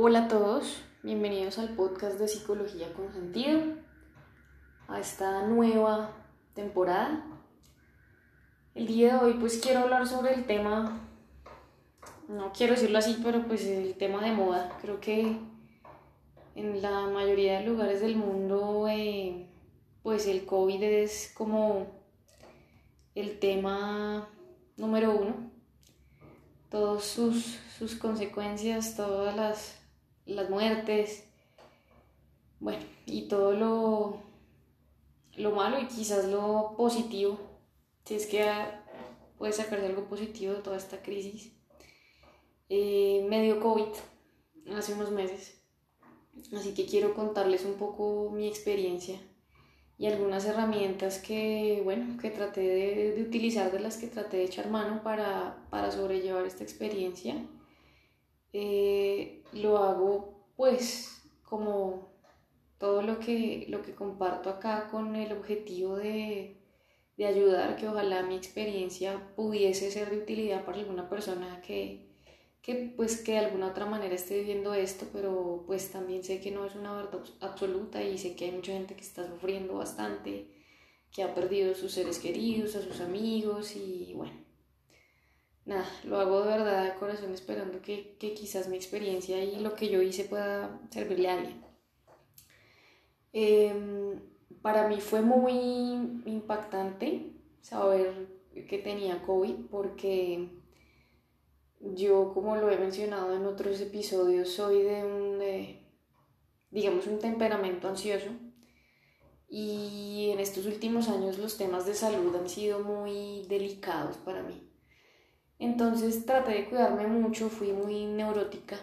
Hola a todos, bienvenidos al podcast de Psicología con Sentido, a esta nueva temporada. El día de hoy pues quiero hablar sobre el tema, no quiero decirlo así, pero pues el tema de moda. Creo que en la mayoría de lugares del mundo eh, pues el COVID es como el tema número uno. Todas sus, sus consecuencias, todas las las muertes, bueno, y todo lo, lo malo y quizás lo positivo, si es que puede sacarse algo positivo de toda esta crisis. Eh, me dio COVID hace unos meses, así que quiero contarles un poco mi experiencia y algunas herramientas que, bueno, que traté de, utilizar, de las que traté de echar mano para, para sobrellevar esta experiencia. Eh, lo hago pues como todo lo que, lo que comparto acá con el objetivo de, ayudar, que ojalá mi experiencia pudiese ser de utilidad para alguna persona que, que pues que de alguna otra manera esté viviendo esto, pero pues también sé que no es una verdad absoluta y sé que hay mucha gente que está sufriendo bastante, que ha perdido sus seres queridos, a sus amigos y bueno, nada, lo hago de verdad de corazón esperando que, quizás mi experiencia y lo que yo hice pueda servirle a alguien. Em, para mí fue muy impactante saber que tenía COVID porque yo, como lo he mencionado en otros episodios, soy de un, digamos, un temperamento ansioso y en estos últimos años los temas de salud han sido muy delicados para mí. Entonces traté de cuidarme mucho, fui muy neurótica,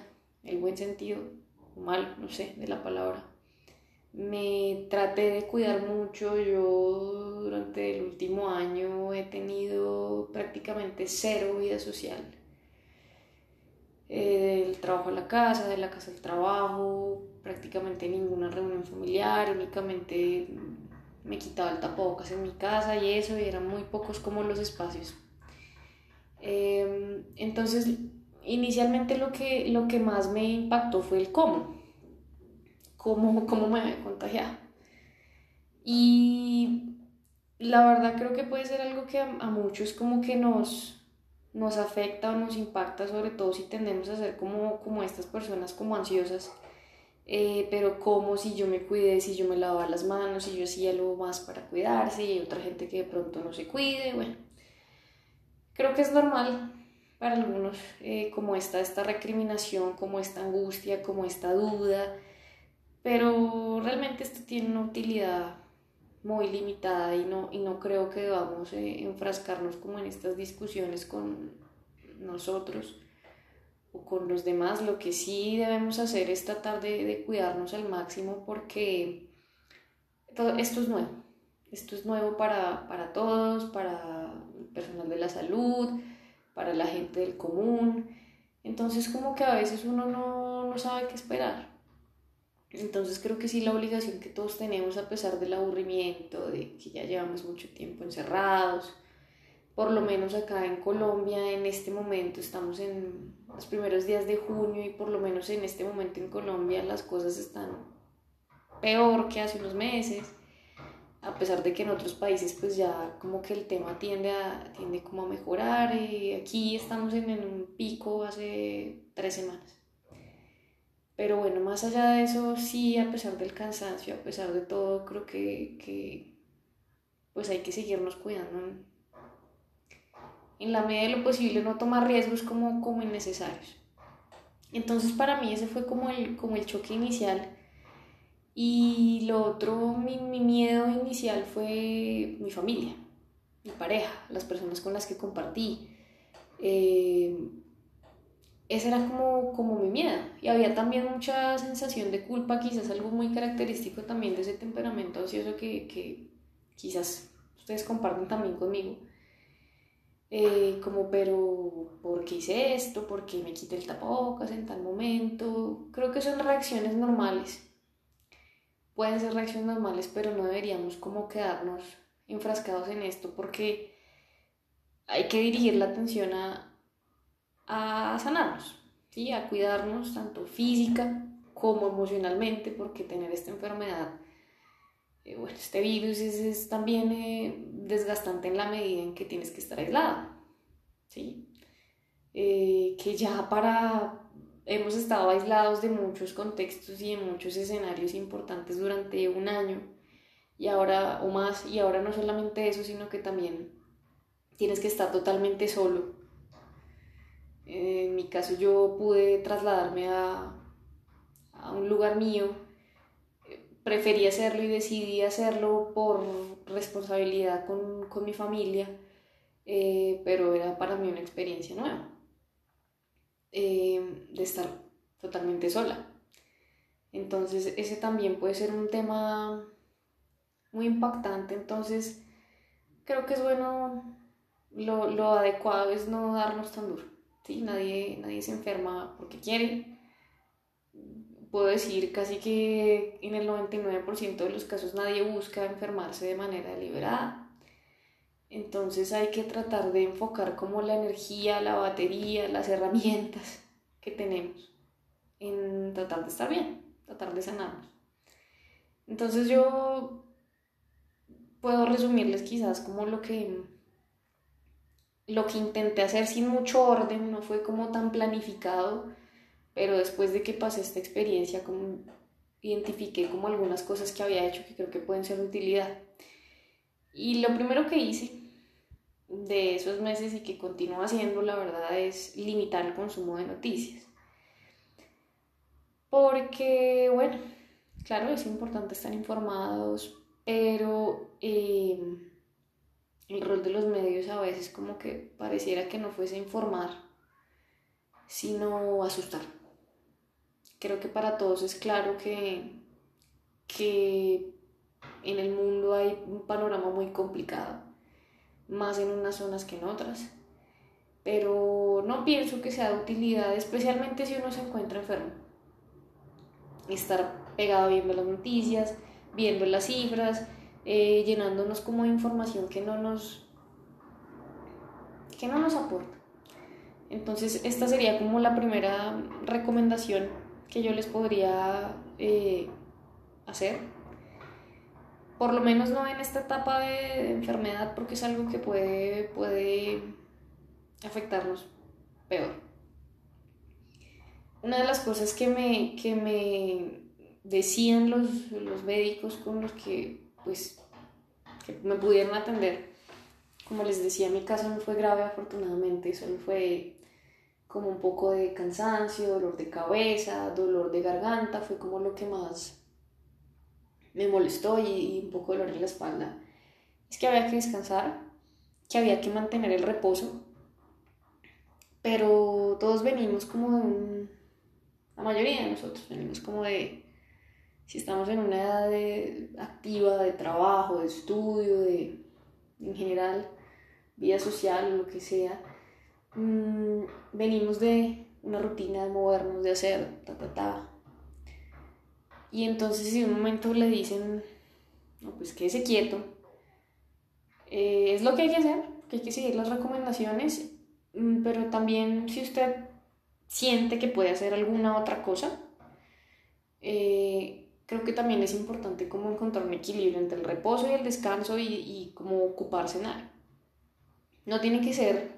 el buen sentido, o mal, no sé, de la palabra. Me traté de cuidar mucho, yo durante el último año he tenido prácticamente cero vida social. Eh, del trabajo a la casa, de la casa al trabajo, prácticamente ninguna reunión familiar, únicamente me quitaba el tapabocas en mi casa y eso, y eran muy pocos como los espacios Em, entonces, inicialmente lo que, lo que más me impactó fue el cómo, cómo, cómo me había contagiado. Y la verdad creo que puede ser algo que a, muchos como que nos, nos afecta o nos impacta, sobre todo si tendemos a ser como, como estas personas como ansiosas. Eh, pero como si yo me cuide, si yo me lavaba las manos, si yo hacía algo más para cuidarse y otra gente que de pronto no se cuide, bueno. Creo que es normal para algunos eh, como esta, esta recriminación, como esta angustia, como esta duda, pero realmente esto tiene una utilidad muy limitada y no, y no creo que debamos eh, enfrascarnos como en estas discusiones con nosotros o con los demás. Lo que sí debemos hacer es tratar de, de cuidarnos al máximo porque todo, esto es nuevo. Esto es nuevo para, para todos, para personal de la salud, para la gente del común. Entonces como que a veces uno no, no sabe qué esperar. Entonces creo que sí la obligación que todos tenemos a pesar del aburrimiento, de que ya llevamos mucho tiempo encerrados, por lo menos acá en Colombia en este momento estamos en los primeros días de junio y por lo menos en este momento en Colombia las cosas están peor que hace unos meses a pesar de que en otros países pues ya como que el tema tiende a, tiende como a mejorar, y aquí estamos en, un pico hace tres semanas. Pero bueno, más allá de eso, sí, a pesar del cansancio, a pesar de todo, creo que, que pues hay que seguirnos cuidando en, en, la medida de lo posible, no tomar riesgos como, como innecesarios. Entonces para mí ese fue como el, como el choque inicial y lo otro, mi, miedo inicial fue mi familia, mi pareja, las personas con las que compartí. Eh, ese era como, como mi miedo. Y había también mucha sensación de culpa, quizás algo muy característico también de ese temperamento ansioso que, que quizás ustedes comparten también conmigo. Eh, como, pero, ¿por qué hice esto? ¿Por qué me quité el tapabocas en tal momento? Creo que son reacciones normales pueden ser reacciones normales, pero no deberíamos como quedarnos enfrascados en esto porque hay que dirigir la atención a, a sanarnos. ¿sí? a cuidarnos tanto física como emocionalmente, porque tener esta enfermedad, eh, bueno, este virus es, también eh, desgastante en la medida en que tienes que estar aislado, ¿sí? Eh, que ya para, hemos estado aislados de muchos contextos y de muchos escenarios importantes durante un año y ahora, o más, y ahora no solamente eso, sino que también tienes que estar totalmente solo. En mi caso yo pude trasladarme a, a un lugar mío, preferí hacerlo y decidí hacerlo por responsabilidad con, con mi familia, eh, pero era para mí una experiencia nueva, eh, de estar totalmente sola. Entonces ese también puede ser un tema muy impactante, entonces creo que es bueno, lo, lo adecuado es no darnos tan duro, ¿sí? nadie, nadie se enferma porque quiere, puedo decir casi que en el 99% de los casos nadie busca enfermarse de manera deliberada. Entonces hay que tratar de enfocar como la energía, la batería, las herramientas que tenemos en tratar de estar bien, tratar de sanarnos. Entonces yo puedo resumirles quizás como lo que lo que intenté hacer sin mucho orden, no fue como tan planificado, pero después de que pasé esta experiencia, como identifiqué como algunas cosas que había hecho que creo que pueden ser de utilidad. Y lo primero que hice de esos meses y que continúo haciendo, la verdad, es limitar el consumo de noticias. Porque, bueno, claro, es importante estar informados, pero eh, el rol de los medios a veces como que pareciera que no fuese informar, sino asustar creo que para todos es claro que, que en el mundo hay un panorama muy complicado, más en unas zonas que en otras. Pero no pienso que sea de utilidad, especialmente si uno se encuentra enfermo. Estar pegado viendo las noticias, viendo las cifras, eh, llenándonos como de información que no nos, que no nos aporta. Entonces, esta sería como la primera recomendación que yo les podría eh, hacer. Por lo menos no en esta etapa de enfermedad porque es algo que puede, puede afectarnos peor. Una de las cosas que me, que me decían los, los médicos con los que, pues, que me pudieron atender, como les decía, mi caso no fue grave afortunadamente, solo fue como un poco de cansancio, dolor de cabeza, dolor de garganta, fue como lo que más me molestó y, un poco dolor en la espalda. Es que había que descansar, que había que mantener el reposo, pero todos venimos como de un, la mayoría de nosotros venimos como de, si estamos en una edad de, activa de trabajo, de estudio, de en general vida social, lo que sea, Mm, venimos de una rutina de movernos, de hacer, ta, ta, ta. Y entonces si un momento le dicen, no, pues quédese quieto, eh, es lo que hay que hacer, que hay que seguir las recomendaciones, mm, pero también si usted siente que puede hacer alguna otra cosa, eh, creo que también es importante como encontrar un equilibrio entre el reposo y el descanso y, y como ocuparse en algo. No tiene que ser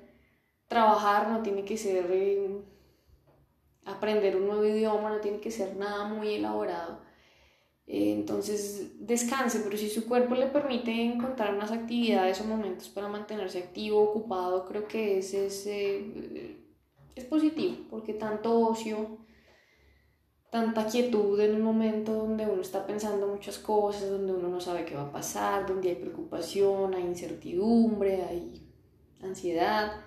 trabajar, no tiene que ser eh, aprender un nuevo idioma, no tiene que ser nada muy elaborado. Eh, entonces descanse, pero si su cuerpo le permite encontrar unas actividades o momentos para mantenerse activo, ocupado, creo que ese es, eh, es positivo, porque tanto ocio, tanta quietud en un momento donde uno está pensando muchas cosas, donde uno no sabe qué va a pasar, donde hay preocupación, hay incertidumbre, hay ansiedad,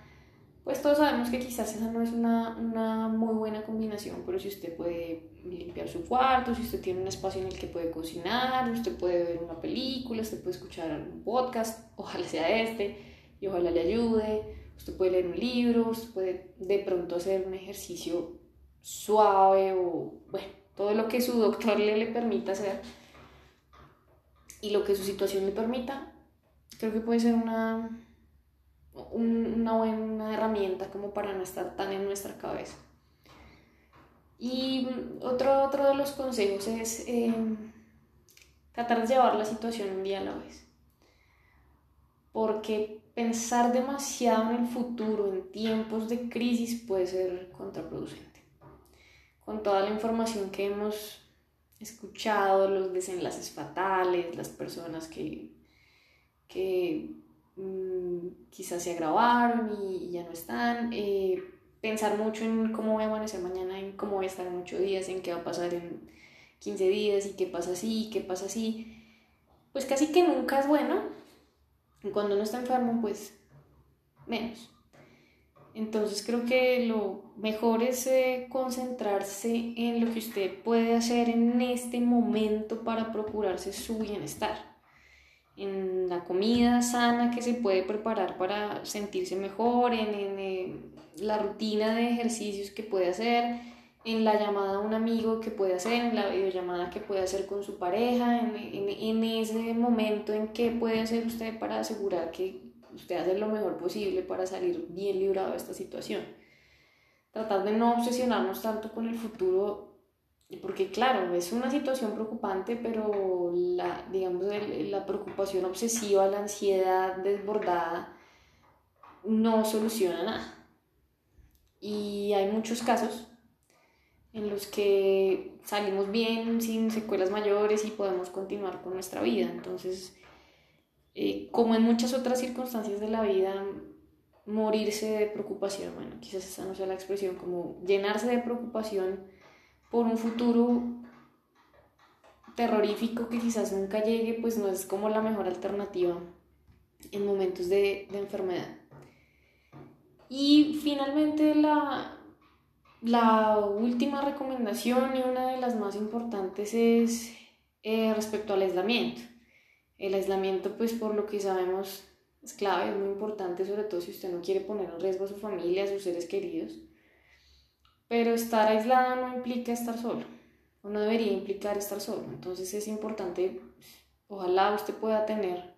pues todos sabemos que quizás esa no es una, una, muy buena combinación, pero si usted puede limpiar su cuarto, si usted tiene un espacio en el que puede cocinar, usted puede ver una película, usted puede escuchar un podcast, ojalá sea este, y ojalá le ayude, usted puede leer un libro, usted puede de pronto hacer un ejercicio suave o, bueno, todo lo que su doctor le, le permita hacer. Y lo que su situación le permita, creo que puede ser una una buena herramienta como para no estar tan en nuestra cabeza. Y otro, otro de los consejos es eh, tratar de llevar la situación un día a la vez. Porque pensar demasiado en el futuro, en tiempos de crisis, puede ser contraproducente. Con toda la información que hemos escuchado, los desenlaces fatales, las personas que, que quizás se agravaron y, ya no están, eh, pensar mucho en cómo voy a amanecer mañana, en cómo voy a estar en ocho días, en qué va a pasar en 15 días y qué pasa así, y qué pasa así, pues casi que nunca es bueno. Cuando uno está enfermo, pues menos. Entonces creo que lo mejor es eh, concentrarse en lo que usted puede hacer en este momento para procurarse su bienestar. En la comida sana que se puede preparar para sentirse mejor, en, en eh, la rutina de ejercicios que puede hacer, en la llamada a un amigo que puede hacer, en la videollamada que puede hacer con su pareja, en, en, ese momento en que puede hacer usted para asegurar que usted hace lo mejor posible para salir bien librado de esta situación. Tratar de no obsesionarnos tanto con el futuro, porque claro, es una situación preocupante, pero la, digamos, la preocupación obsesiva, la ansiedad desbordada, no soluciona nada. Y hay muchos casos en los que salimos bien, sin secuelas mayores y podemos continuar con nuestra vida. Entonces, eh, como en muchas otras circunstancias de la vida, morirse de preocupación, bueno, quizás esa no sea la expresión, como llenarse de preocupación por un futuro terrorífico que quizás nunca llegue, pues no es como la mejor alternativa en momentos de, de enfermedad. Y finalmente la, la última recomendación y una de las más importantes es eh, respecto al aislamiento. El aislamiento, pues por lo que sabemos, es clave, es muy importante, sobre todo si usted no quiere poner en riesgo a su familia, a sus seres queridos. Pero estar aislada no implica estar solo, o no debería implicar estar solo. Entonces es importante, ojalá usted pueda tener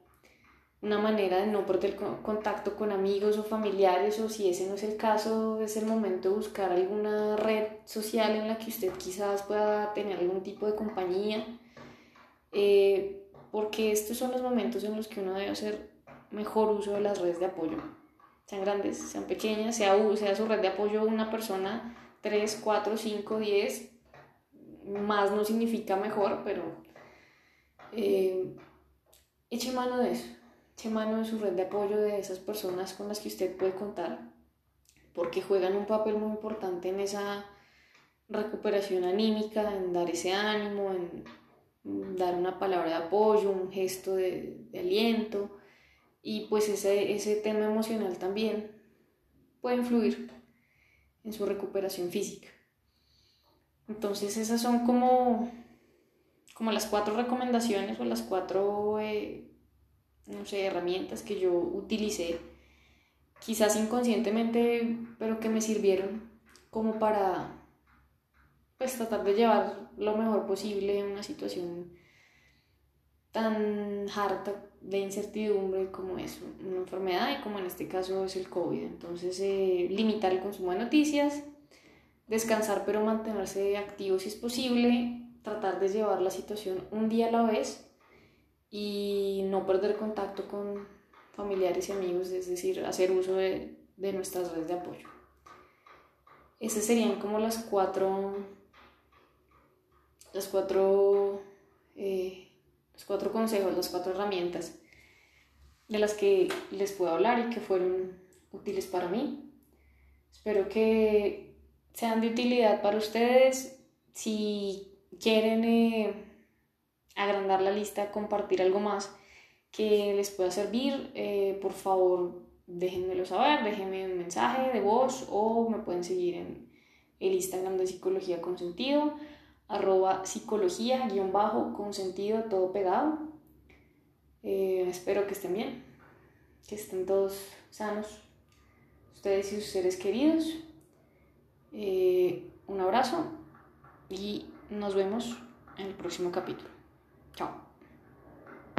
una manera de no perder contacto con amigos o familiares o si ese no es el caso, es el momento de buscar alguna red social en la que usted quizás pueda tener algún tipo de compañía, eh, porque estos son los momentos en los que uno debe hacer mejor uso de las redes de apoyo, sean grandes, sean pequeñas, sea, sea su red de apoyo una persona, 3, 4, 5, 10, más no significa mejor, pero eh, eche mano de eso. Eche mano de su red de apoyo de esas personas con las que usted puede contar, porque juegan un papel muy importante en esa recuperación anímica, en dar ese ánimo, en dar una palabra de apoyo, un gesto de, aliento, y pues ese, ese tema emocional también puede influir en su recuperación física. Entonces esas son como, como las cuatro recomendaciones o las cuatro eh, no sé, herramientas que yo utilicé, quizás inconscientemente, pero que me sirvieron como para pues tratar de llevar lo mejor posible una situación tan harta de incertidumbre como es una enfermedad y como en este caso es el COVID. Entonces, eh, limitar el consumo de noticias, descansar pero mantenerse activo si es posible, tratar de llevar la situación un día a la vez y no perder contacto con familiares y amigos, es decir, hacer uso de, de nuestras redes de apoyo. Esas serían como las cuatro, las cuatro, eh, los cuatro consejos, las cuatro herramientas de las que les puedo hablar y que fueron útiles para mí. Espero que sean de utilidad para ustedes. Si quieren eh, agrandar la lista, compartir algo más que les pueda servir, eh, por favor déjenmelo saber, déjenme un mensaje de voz o me pueden seguir en el Instagram de Psicología con Sentido, arroba psicología guion bajo con sentido todo pegado. Eh, espero que estén bien, que estén todos sanos, ustedes y sus seres queridos. Eh, un abrazo y nos vemos en el próximo capítulo.